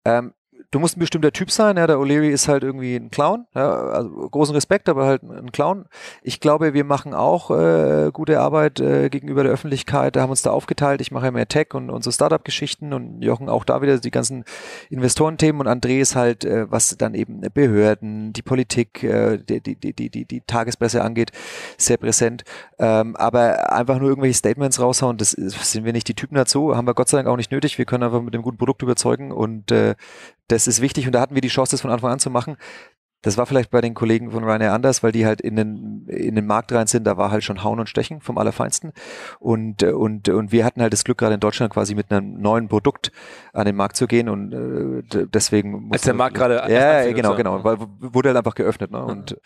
Ähm, du musst ein bestimmter Typ sein. Ja, der O'Leary ist halt irgendwie ein Clown. Ja, also großen Respekt, aber halt ein Clown. Ich glaube, wir machen auch äh, gute Arbeit äh, gegenüber der Öffentlichkeit. Da haben uns da aufgeteilt. Ich mache ja mehr Tech und, und so Startup-Geschichten und Jochen auch da wieder die ganzen Investorenthemen und André ist halt, äh, was dann eben Behörden, die Politik, äh, die, die, die, die, die Tagespresse angeht, sehr präsent. Ähm, aber einfach nur irgendwelche Statements raushauen, das sind wir nicht die Typen dazu. Haben wir Gott sei Dank auch nicht nötig. Wir können einfach mit dem guten Produkt überzeugen und äh, das ist wichtig und da hatten wir die Chance, das von Anfang an zu machen. Das war vielleicht bei den Kollegen von Ryanair anders, weil die halt in den, in den Markt rein sind. Da war halt schon Hauen und Stechen vom Allerfeinsten. Und, und, und wir hatten halt das Glück, gerade in Deutschland quasi mit einem neuen Produkt an den Markt zu gehen. Und äh, deswegen. Als der Markt gerade. Ja, ja genau, genau. Weil wurde halt einfach geöffnet. Ne? Und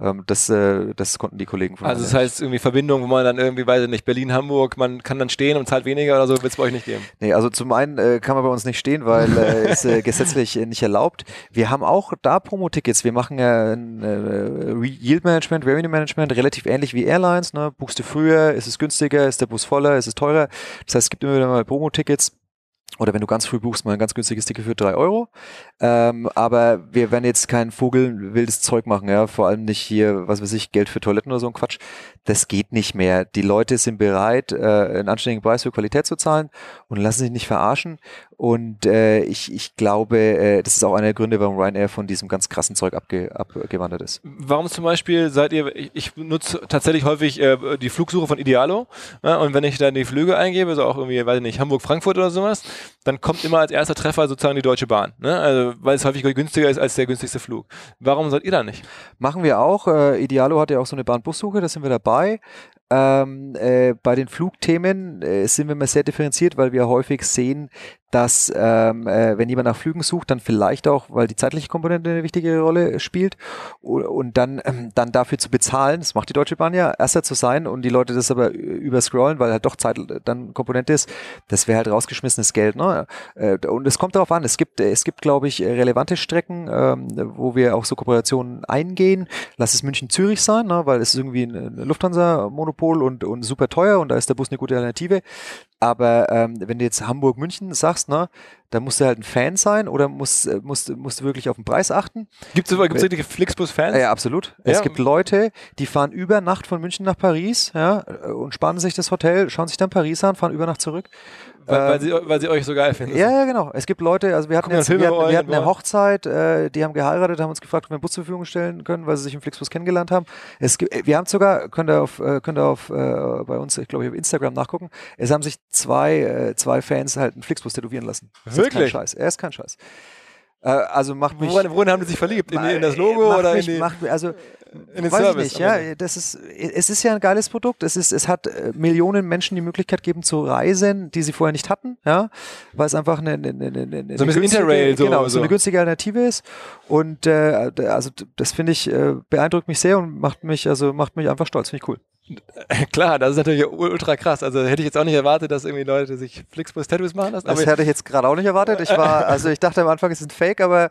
ähm, das, äh, das konnten die Kollegen von Also das heißt irgendwie Verbindung, wo man dann irgendwie, weiß ich nicht, Berlin, Hamburg, man kann dann stehen und zahlt weniger oder so, wird es bei euch nicht geben? Nee, also zum einen äh, kann man bei uns nicht stehen, weil äh, ist äh, gesetzlich äh, nicht erlaubt. Wir haben auch da Promo-Tickets. Wir machen ja ein äh, Yield Management, Revenue Management, relativ ähnlich wie Airlines. Ne? Buchst du früher, ist es günstiger, ist der Bus voller, ist es teurer. Das heißt, es gibt immer wieder mal Promo-Tickets oder wenn du ganz früh buchst, mal ein ganz günstiges Ticket für drei Euro. Ähm, aber wir werden jetzt kein Vogel wildes Zeug machen, ja. Vor allem nicht hier, was weiß ich, Geld für Toiletten oder so ein Quatsch. Das geht nicht mehr. Die Leute sind bereit, äh, einen anständigen Preis für Qualität zu zahlen und lassen sich nicht verarschen. Und äh, ich, ich glaube, äh, das ist auch einer der Gründe, warum Ryanair von diesem ganz krassen Zeug abge, abgewandert ist. Warum zum Beispiel seid ihr, ich, ich nutze tatsächlich häufig äh, die Flugsuche von Idealo ja, und wenn ich dann die Flüge eingebe, so auch irgendwie, weiß ich nicht, Hamburg, Frankfurt oder sowas, dann kommt immer als erster Treffer sozusagen die Deutsche Bahn. Ne? Also, weil es häufig günstiger ist als der günstigste Flug. Warum seid ihr da nicht? Machen wir auch. Äh, Idealo hat ja auch so eine Bahnbussuche, da sind wir dabei. Ähm, äh, bei den Flugthemen äh, sind wir mal sehr differenziert, weil wir häufig sehen, dass ähm, äh, wenn jemand nach Flügen sucht, dann vielleicht auch, weil die zeitliche Komponente eine wichtige Rolle spielt und dann ähm, dann dafür zu bezahlen, das macht die Deutsche Bahn ja, erster zu sein und die Leute das aber überscrollen, weil halt doch Zeit dann Komponente ist, das wäre halt rausgeschmissenes Geld. Ne? Äh, und es kommt darauf an, es gibt es gibt glaube ich relevante Strecken, ähm, wo wir auch so Kooperationen eingehen. Lass es München-Zürich sein, ne? weil es ist irgendwie ein Lufthansa-Monopol und, und super teuer und da ist der Bus eine gute Alternative. Aber ähm, wenn du jetzt Hamburg-München sagst, ne, da musst du halt ein Fan sein oder musst, äh, musst, musst du wirklich auf den Preis achten. Gibt es richtige Flixbus-Fans? Ja, absolut. Ja. Es gibt Leute, die fahren über Nacht von München nach Paris ja, und sparen sich das Hotel, schauen sich dann Paris an, fahren über Nacht zurück. Weil, weil, sie, weil sie euch so geil finden. Ja, ja, genau. Es gibt Leute, also wir hatten, jetzt, wir hatten, wir hatten eine Hochzeit, äh, die haben geheiratet, haben uns gefragt, ob wir einen Bus zur Verfügung stellen können, weil sie sich im Flixbus kennengelernt haben. Es gibt, wir haben sogar, könnt ihr auf, äh, könnt ihr auf äh, bei uns, ich glaube, auf Instagram nachgucken, es haben sich zwei, äh, zwei Fans halt einen Flixbus tätowieren lassen. Das Wirklich? Ist kein Scheiß. Er ist kein Scheiß. Äh, also macht mich. Woran, worin haben die sich verliebt? In, in das Logo oder mich, in die, macht, also in den weiß Service? Ich nicht, ja. Das ist, es ist ja ein geiles Produkt. Es ist, es hat äh, Millionen Menschen die Möglichkeit gegeben zu reisen, die sie vorher nicht hatten, ja, weil es einfach eine, eine, eine, eine so ein bisschen Interrail, so, genau, so eine günstige Alternative ist. Und äh, also das finde ich äh, beeindruckt mich sehr und macht mich also macht mich einfach stolz. Finde ich cool. Klar, das ist natürlich ultra krass. Also hätte ich jetzt auch nicht erwartet, dass irgendwie Leute sich Flixbus Tattoos machen lassen. Das hätte ich jetzt gerade auch nicht erwartet. Ich war, also ich dachte am Anfang, es ist ein Fake, aber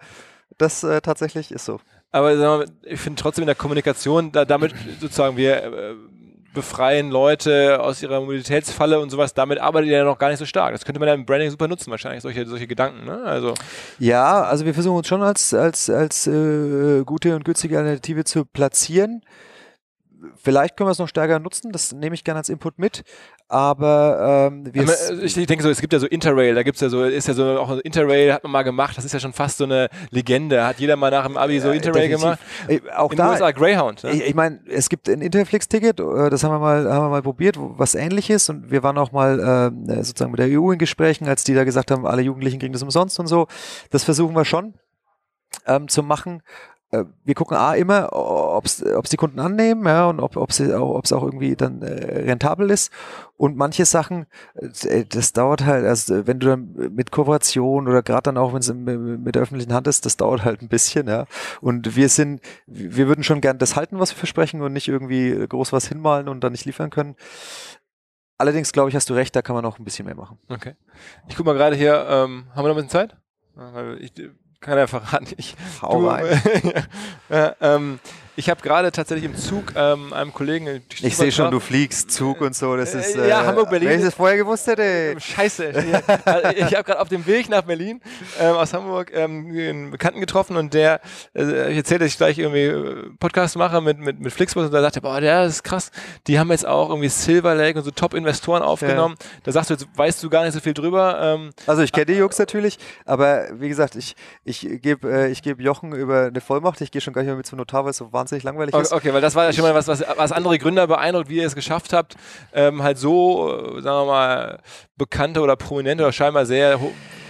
das äh, tatsächlich ist so. Aber ich finde trotzdem in der Kommunikation, da, damit sozusagen wir äh, befreien Leute aus ihrer Mobilitätsfalle und sowas. Damit arbeitet ihr ja noch gar nicht so stark. Das könnte man ja im Branding super nutzen, wahrscheinlich, solche, solche Gedanken. Ne? Also. Ja, also wir versuchen uns schon als, als, als äh, gute und günstige Alternative zu platzieren vielleicht können wir es noch stärker nutzen, das nehme ich gerne als Input mit, aber ähm, wir aber, ich, ich, denke so, es gibt ja so Interrail, da gibt es ja so, ist ja so auch Interrail hat man mal gemacht, das ist ja schon fast so eine Legende, hat jeder mal nach dem Abi so Interrail ja, gemacht. Auch In da, USA Greyhound. Ne? Ich, ich meine, es gibt ein Interflix-Ticket, äh, das haben wir mal, haben wir mal probiert, was ähnliches und wir waren auch mal äh, sozusagen mit der EU in Gesprächen, als die da gesagt haben, alle Jugendlichen kriegen das umsonst und so. Das versuchen wir schon ähm, zu machen. Äh, wir gucken A immer, ob es die Kunden annehmen, ja, und ob es auch, irgendwie dann äh, rentabel ist. Und manche Sachen, äh, das dauert halt, also wenn du dann mit Kooperation oder gerade dann auch, wenn es mit der öffentlichen Hand ist, das dauert halt ein bisschen, ja. Und wir sind, wir würden schon gern das halten, was wir versprechen und nicht irgendwie groß was hinmalen und dann nicht liefern können. Allerdings glaube ich, hast du recht, da kann man noch ein bisschen mehr machen. Okay. Ich guck mal gerade hier, ähm, haben wir noch ein bisschen Zeit? Ich, kann er verraten. Ich, Hau du, rein. ja, ähm, ich habe gerade tatsächlich im Zug ähm, einem Kollegen. Ich sehe schon, du fliegst Zug und so. Das ist. Äh, ja, Hamburg, Berlin. Wenn ich das vorher gewusst hätte. Scheiße. ich habe gerade auf dem Weg nach Berlin ähm, aus Hamburg ähm, einen Bekannten getroffen und der äh, ich erzählt, dass ich gleich irgendwie äh, Podcast mache mit, mit, mit Flixbus und da sagte, boah, der ist krass. Die haben jetzt auch irgendwie Silver Lake und so Top-Investoren aufgenommen. Ja. Da sagst du, jetzt weißt du gar nicht so viel drüber. Ähm, also ich kenne die Jungs natürlich, aber wie gesagt, ich, ich gebe äh, ich geb Jochen über eine Vollmacht. Ich gehe schon gar nicht mehr mit zum Notar, weil es so wahnsinnig langweilig ist. Okay, weil das war ja schon mal was, was, was andere Gründer beeindruckt, wie ihr es geschafft habt, ähm, halt so, äh, sagen wir mal, bekannte oder prominente oder scheinbar sehr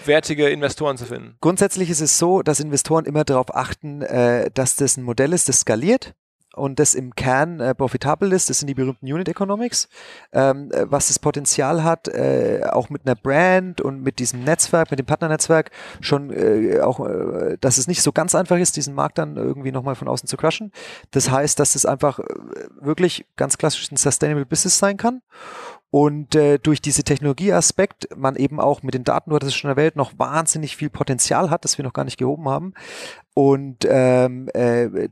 wertige Investoren zu finden. Grundsätzlich ist es so, dass Investoren immer darauf achten, äh, dass das ein Modell ist, das skaliert und das im Kern äh, profitabel ist, das sind die berühmten Unit Economics, ähm, äh, was das Potenzial hat, äh, auch mit einer Brand und mit diesem Netzwerk, mit dem Partnernetzwerk schon äh, auch, äh, dass es nicht so ganz einfach ist, diesen Markt dann irgendwie nochmal von außen zu crushen. Das heißt, dass es einfach äh, wirklich ganz klassisch ein Sustainable Business sein kann und äh, durch diese Technologieaspekt man eben auch mit den Daten, du hattest es schon erwähnt, noch wahnsinnig viel Potenzial hat, das wir noch gar nicht gehoben haben. Und ähm, äh,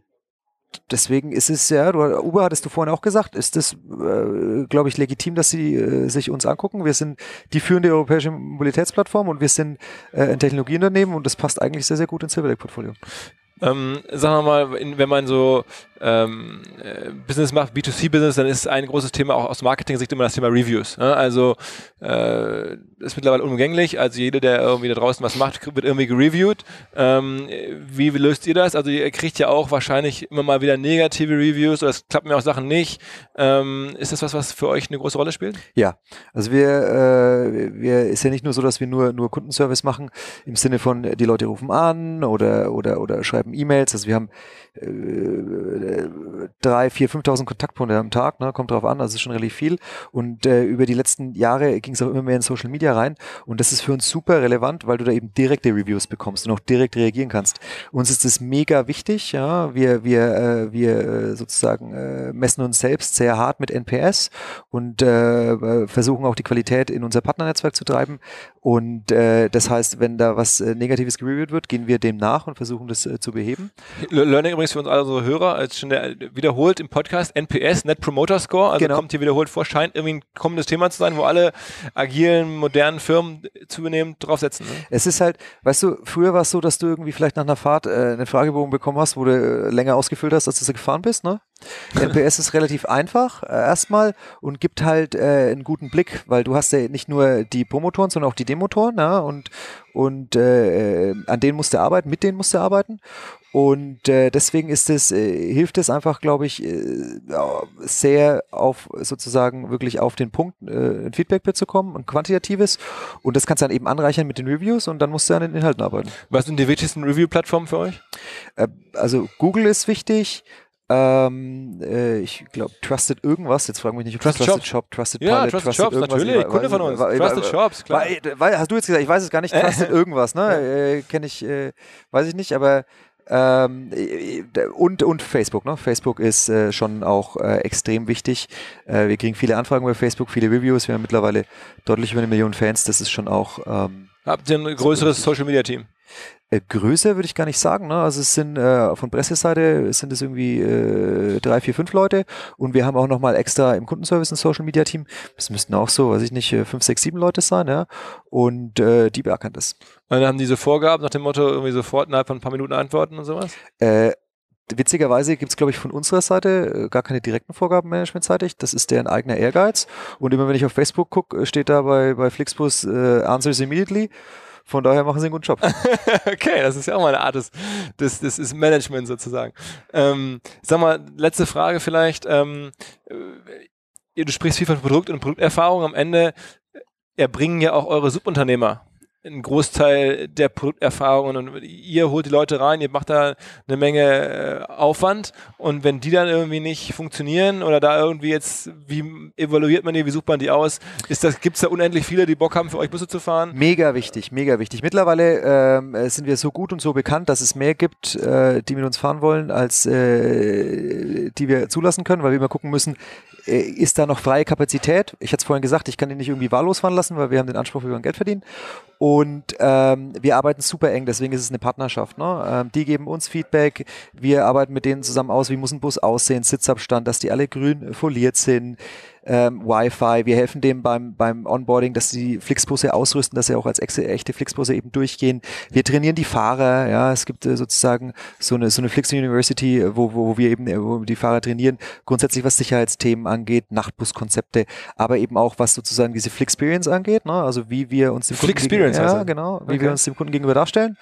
deswegen ist es ja, du, Uber hattest du vorhin auch gesagt, ist es, äh, glaube ich, legitim, dass sie äh, sich uns angucken. Wir sind die führende europäische Mobilitätsplattform und wir sind äh, ein Technologieunternehmen und das passt eigentlich sehr, sehr gut ins Silverlake-Portfolio. Ähm, sagen wir mal, in, wenn man so ähm, äh, Business macht, B2C-Business, dann ist ein großes Thema auch aus Marketing-Sicht immer das Thema Reviews. Ne? Also äh, ist mittlerweile unumgänglich. Also jeder, der irgendwie da draußen was macht, wird irgendwie gereviewt. Ähm, wie, wie löst ihr das? Also ihr kriegt ja auch wahrscheinlich immer mal wieder negative Reviews oder es klappt mir auch Sachen nicht. Ähm, ist das was, was für euch eine große Rolle spielt? Ja, also wir, äh, wir ist ja nicht nur so, dass wir nur, nur Kundenservice machen im Sinne von die Leute rufen an oder, oder, oder schreiben E-Mails. Also wir haben äh, drei, vier, 5.000 Kontaktpunkte am Tag, ne, kommt drauf an, also ist schon relativ viel. Und äh, über die letzten Jahre ging es auch immer mehr in Social Media rein. Und das ist für uns super relevant, weil du da eben direkte Reviews bekommst und auch direkt reagieren kannst. Uns ist das mega wichtig. Ja, wir wir äh, wir äh, sozusagen äh, messen uns selbst sehr hart mit NPS und äh, versuchen auch die Qualität in unser Partnernetzwerk zu treiben. Und äh, das heißt, wenn da was äh, Negatives gereviewt wird, gehen wir dem nach und versuchen das äh, zu beheben. Learning übrigens für uns alle unsere Hörer, als schon der, wiederholt im Podcast, NPS, Net Promoter Score, also genau. kommt hier wiederholt vor, scheint irgendwie ein kommendes Thema zu sein, wo alle agilen, modernen Firmen zunehmend draufsetzen. Ne? Es ist halt, weißt du, früher war es so, dass du irgendwie vielleicht nach einer Fahrt äh, einen Fragebogen bekommen hast, wo du äh, länger ausgefüllt hast, als du gefahren bist, ne? NPS ist relativ einfach äh, erstmal und gibt halt äh, einen guten Blick, weil du hast ja nicht nur die Promotoren, sondern auch die Demotoren, ja, und und äh, an denen musst du arbeiten, mit denen musst du arbeiten und äh, deswegen ist es, äh, hilft es einfach, glaube ich, äh, sehr auf sozusagen wirklich auf den Punkt äh, ein Feedback zu kommen, ein quantitatives. Und das kannst du dann eben anreichern mit den Reviews und dann musst du an den Inhalten arbeiten. Was sind die wichtigsten Review-Plattformen für euch? Äh, also Google ist wichtig. Ähm, äh, ich glaube, Trusted irgendwas. Jetzt fragen mich nicht, ob Trusted, Trusted Shop, Trusted ja, Pilot, Trusted, Trusted Shops, irgendwas. natürlich, Kunde von uns. Trusted Shops, klar. Weil, hast du jetzt gesagt, ich weiß es gar nicht, Trusted irgendwas, ne? Äh, Kenne ich, äh, weiß ich nicht, aber ähm, und, und Facebook, ne? Facebook ist äh, schon auch äh, extrem wichtig. Äh, wir kriegen viele Anfragen über Facebook, viele Reviews. Wir haben mittlerweile deutlich über eine Million Fans. Das ist schon auch. Ähm, Habt ihr ein größeres Social Media Team? Äh, Größe würde ich gar nicht sagen. Ne? Also es sind äh, von Presseseite sind es irgendwie äh, drei, vier, fünf Leute und wir haben auch nochmal extra im Kundenservice ein Social Media Team. Das müssten auch so, weiß ich nicht, äh, fünf, sechs, sieben Leute sein, ja. Und äh, die beackern das. Und dann haben diese Vorgaben nach dem Motto irgendwie sofort innerhalb von ein paar Minuten antworten und sowas? Äh, witzigerweise gibt es, glaube ich, von unserer Seite äh, gar keine direkten Vorgaben managementseitig. Das ist deren eigener Ehrgeiz. Und immer wenn ich auf Facebook gucke, steht da bei, bei Flixbus äh, Answers immediately. Von daher machen sie einen guten Job. okay, das ist ja auch mal eine Art des, des, des, des Management sozusagen. Ähm, sag mal, letzte Frage vielleicht. Ähm, äh, du sprichst viel von Produkt und Produkterfahrung. Am Ende erbringen ja auch eure Subunternehmer ein Großteil der Produkterfahrungen und ihr holt die Leute rein, ihr macht da eine Menge äh, Aufwand und wenn die dann irgendwie nicht funktionieren oder da irgendwie jetzt, wie evaluiert man die, wie sucht man die aus? Gibt es da unendlich viele, die Bock haben, für euch Busse zu fahren? Mega wichtig, mega wichtig. Mittlerweile ähm, sind wir so gut und so bekannt, dass es mehr gibt, äh, die mit uns fahren wollen, als äh, die wir zulassen können, weil wir immer gucken müssen, äh, ist da noch freie Kapazität? Ich hatte es vorhin gesagt, ich kann den nicht irgendwie wahllos fahren lassen, weil wir haben den Anspruch, wir wollen Geld verdienen. Ähm, wir arbeiten super eng, deswegen ist es eine Partnerschaft. Ne? Ähm, die geben uns Feedback, wir arbeiten mit denen zusammen aus, wie muss ein Bus aussehen, Sitzabstand, dass die alle grün foliert sind ähm, Wi-Fi. Wir helfen dem beim, beim Onboarding, dass sie Flixbusse ausrüsten, dass sie auch als echte Flixbusse eben durchgehen. Wir trainieren die Fahrer. Ja, es gibt äh, sozusagen so eine, so eine Flix University, wo, wo wir eben äh, wo die Fahrer trainieren. Grundsätzlich was Sicherheitsthemen angeht, Nachtbuskonzepte, aber eben auch was sozusagen diese Flixperience angeht. Ne? Also wie wir uns dem Flixperience, Kunden, ja, genau, wie okay. wir uns dem Kunden gegenüber darstellen.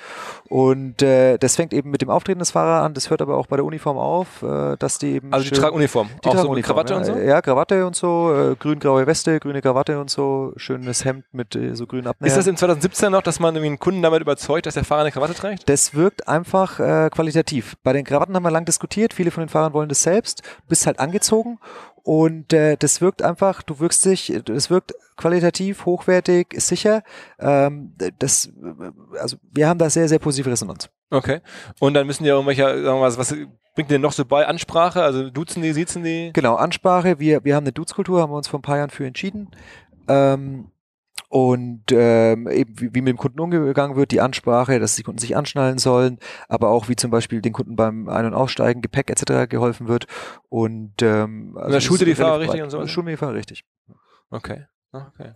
Und äh, das fängt eben mit dem Auftreten des Fahrers an. Das hört aber auch bei der Uniform auf, äh, dass die eben also die tragen Uniform, die auch tragen so Uniform, Krawatte ja, und so. Ja, Krawatte und so äh, grün-graue Weste, grüne Krawatte und so, schönes Hemd mit äh, so grünen Abnähern. Ist das in 2017 noch, dass man irgendwie einen Kunden damit überzeugt, dass der Fahrer eine Krawatte trägt? Das wirkt einfach äh, qualitativ. Bei den Krawatten haben wir lang diskutiert, viele von den Fahrern wollen das selbst, bist halt angezogen und äh, das wirkt einfach, du wirkst dich, das wirkt qualitativ, hochwertig, sicher. Ähm, das, also wir haben da sehr, sehr positive Resonanz. Okay. Und dann müssen ja irgendwelche, sagen wir mal, was bringt ihr noch so bei? Ansprache? Also duzen die, siezen die? Genau, Ansprache. Wir, wir haben eine Duzkultur, haben wir uns vor ein paar Jahren für entschieden. Ähm, und ähm, eben wie, wie, mit dem Kunden umgegangen wird, die Ansprache, dass die Kunden sich anschnallen sollen, aber auch wie zum Beispiel den Kunden beim Ein- und Aussteigen, Gepäck etc. geholfen wird. Und ähm, also und dann schult ihr die Fahrer richtig und so? Schulen wir die Fahrer richtig. Okay. Okay.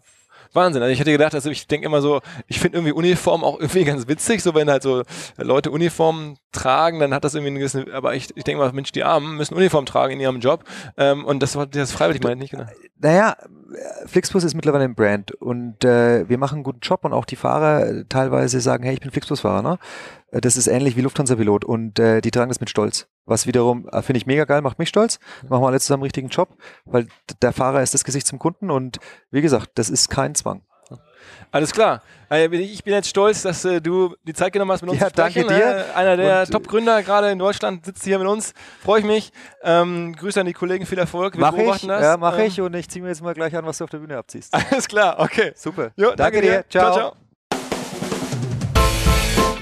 Wahnsinn. Also ich hätte gedacht, also ich denke immer so, ich finde irgendwie Uniform auch irgendwie ganz witzig, so wenn halt so Leute Uniformen tragen, dann hat das irgendwie eine gewisse, aber ich, ich denke mal, Mensch, die Armen müssen Uniform tragen in ihrem Job ähm, und das war das freiwillig meine ich nicht genau. Naja, Flixbus ist mittlerweile ein Brand und äh, wir machen einen guten Job und auch die Fahrer teilweise sagen, hey, ich bin Flixbus-Fahrer, ne? Das ist ähnlich wie Lufthansa-Pilot und äh, die tragen das mit Stolz. Was wiederum, äh, finde ich mega geil, macht mich stolz. Machen wir alle zusammen einen richtigen Job, weil der Fahrer ist das Gesicht zum Kunden und wie gesagt, das ist kein Zwang. Alles klar. Äh, ich bin jetzt stolz, dass äh, du die Zeit genommen hast, mit uns ja, zu sprechen. Danke dir. Einer der Top-Gründer gerade in Deutschland sitzt hier mit uns. Freue ich mich. Ähm, Grüße an die Kollegen, viel Erfolg. Wir mach beobachten ich, das. Ja, mache ähm, ich und ich ziehe mir jetzt mal gleich an, was du auf der Bühne abziehst. Alles klar, okay. Super. Jo, danke, danke, dir. Ciao. ciao, ciao.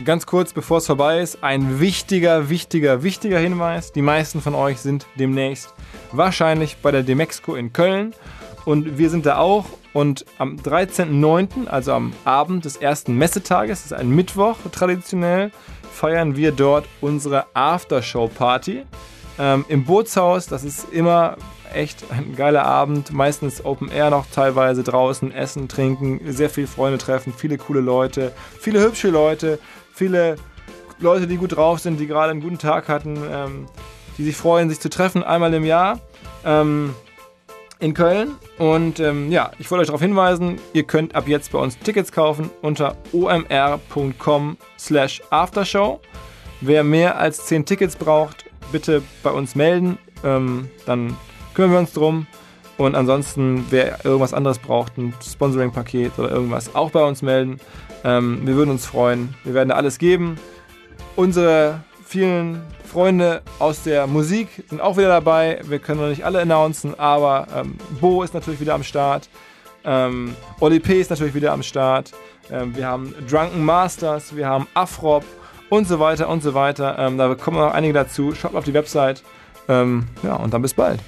Ganz kurz, bevor es vorbei ist, ein wichtiger, wichtiger, wichtiger Hinweis. Die meisten von euch sind demnächst wahrscheinlich bei der Demexco in Köln und wir sind da auch. Und am 13.09., also am Abend des ersten Messetages, das ist ein Mittwoch traditionell, feiern wir dort unsere Aftershow-Party ähm, im Bootshaus. Das ist immer echt ein geiler Abend. Meistens Open Air noch teilweise draußen, essen, trinken, sehr viele Freunde treffen, viele coole Leute, viele hübsche Leute, viele Leute, die gut drauf sind, die gerade einen guten Tag hatten, ähm, die sich freuen, sich zu treffen, einmal im Jahr ähm, in Köln. Und ähm, ja, ich wollte euch darauf hinweisen, ihr könnt ab jetzt bei uns Tickets kaufen unter omr.com slash aftershow. Wer mehr als 10 Tickets braucht, bitte bei uns melden. Ähm, dann kümmern wir uns drum. Und ansonsten, wer irgendwas anderes braucht, ein Sponsoring-Paket oder irgendwas, auch bei uns melden. Ähm, wir würden uns freuen. Wir werden da alles geben. Unsere vielen Freunde aus der Musik sind auch wieder dabei. Wir können noch nicht alle announcen, aber ähm, Bo ist natürlich wieder am Start. Ähm, Oli P ist natürlich wieder am Start. Ähm, wir haben Drunken Masters, wir haben Afrop und so weiter und so weiter. Ähm, da kommen noch einige dazu. Schaut mal auf die Website. Ähm, ja, und dann bis bald.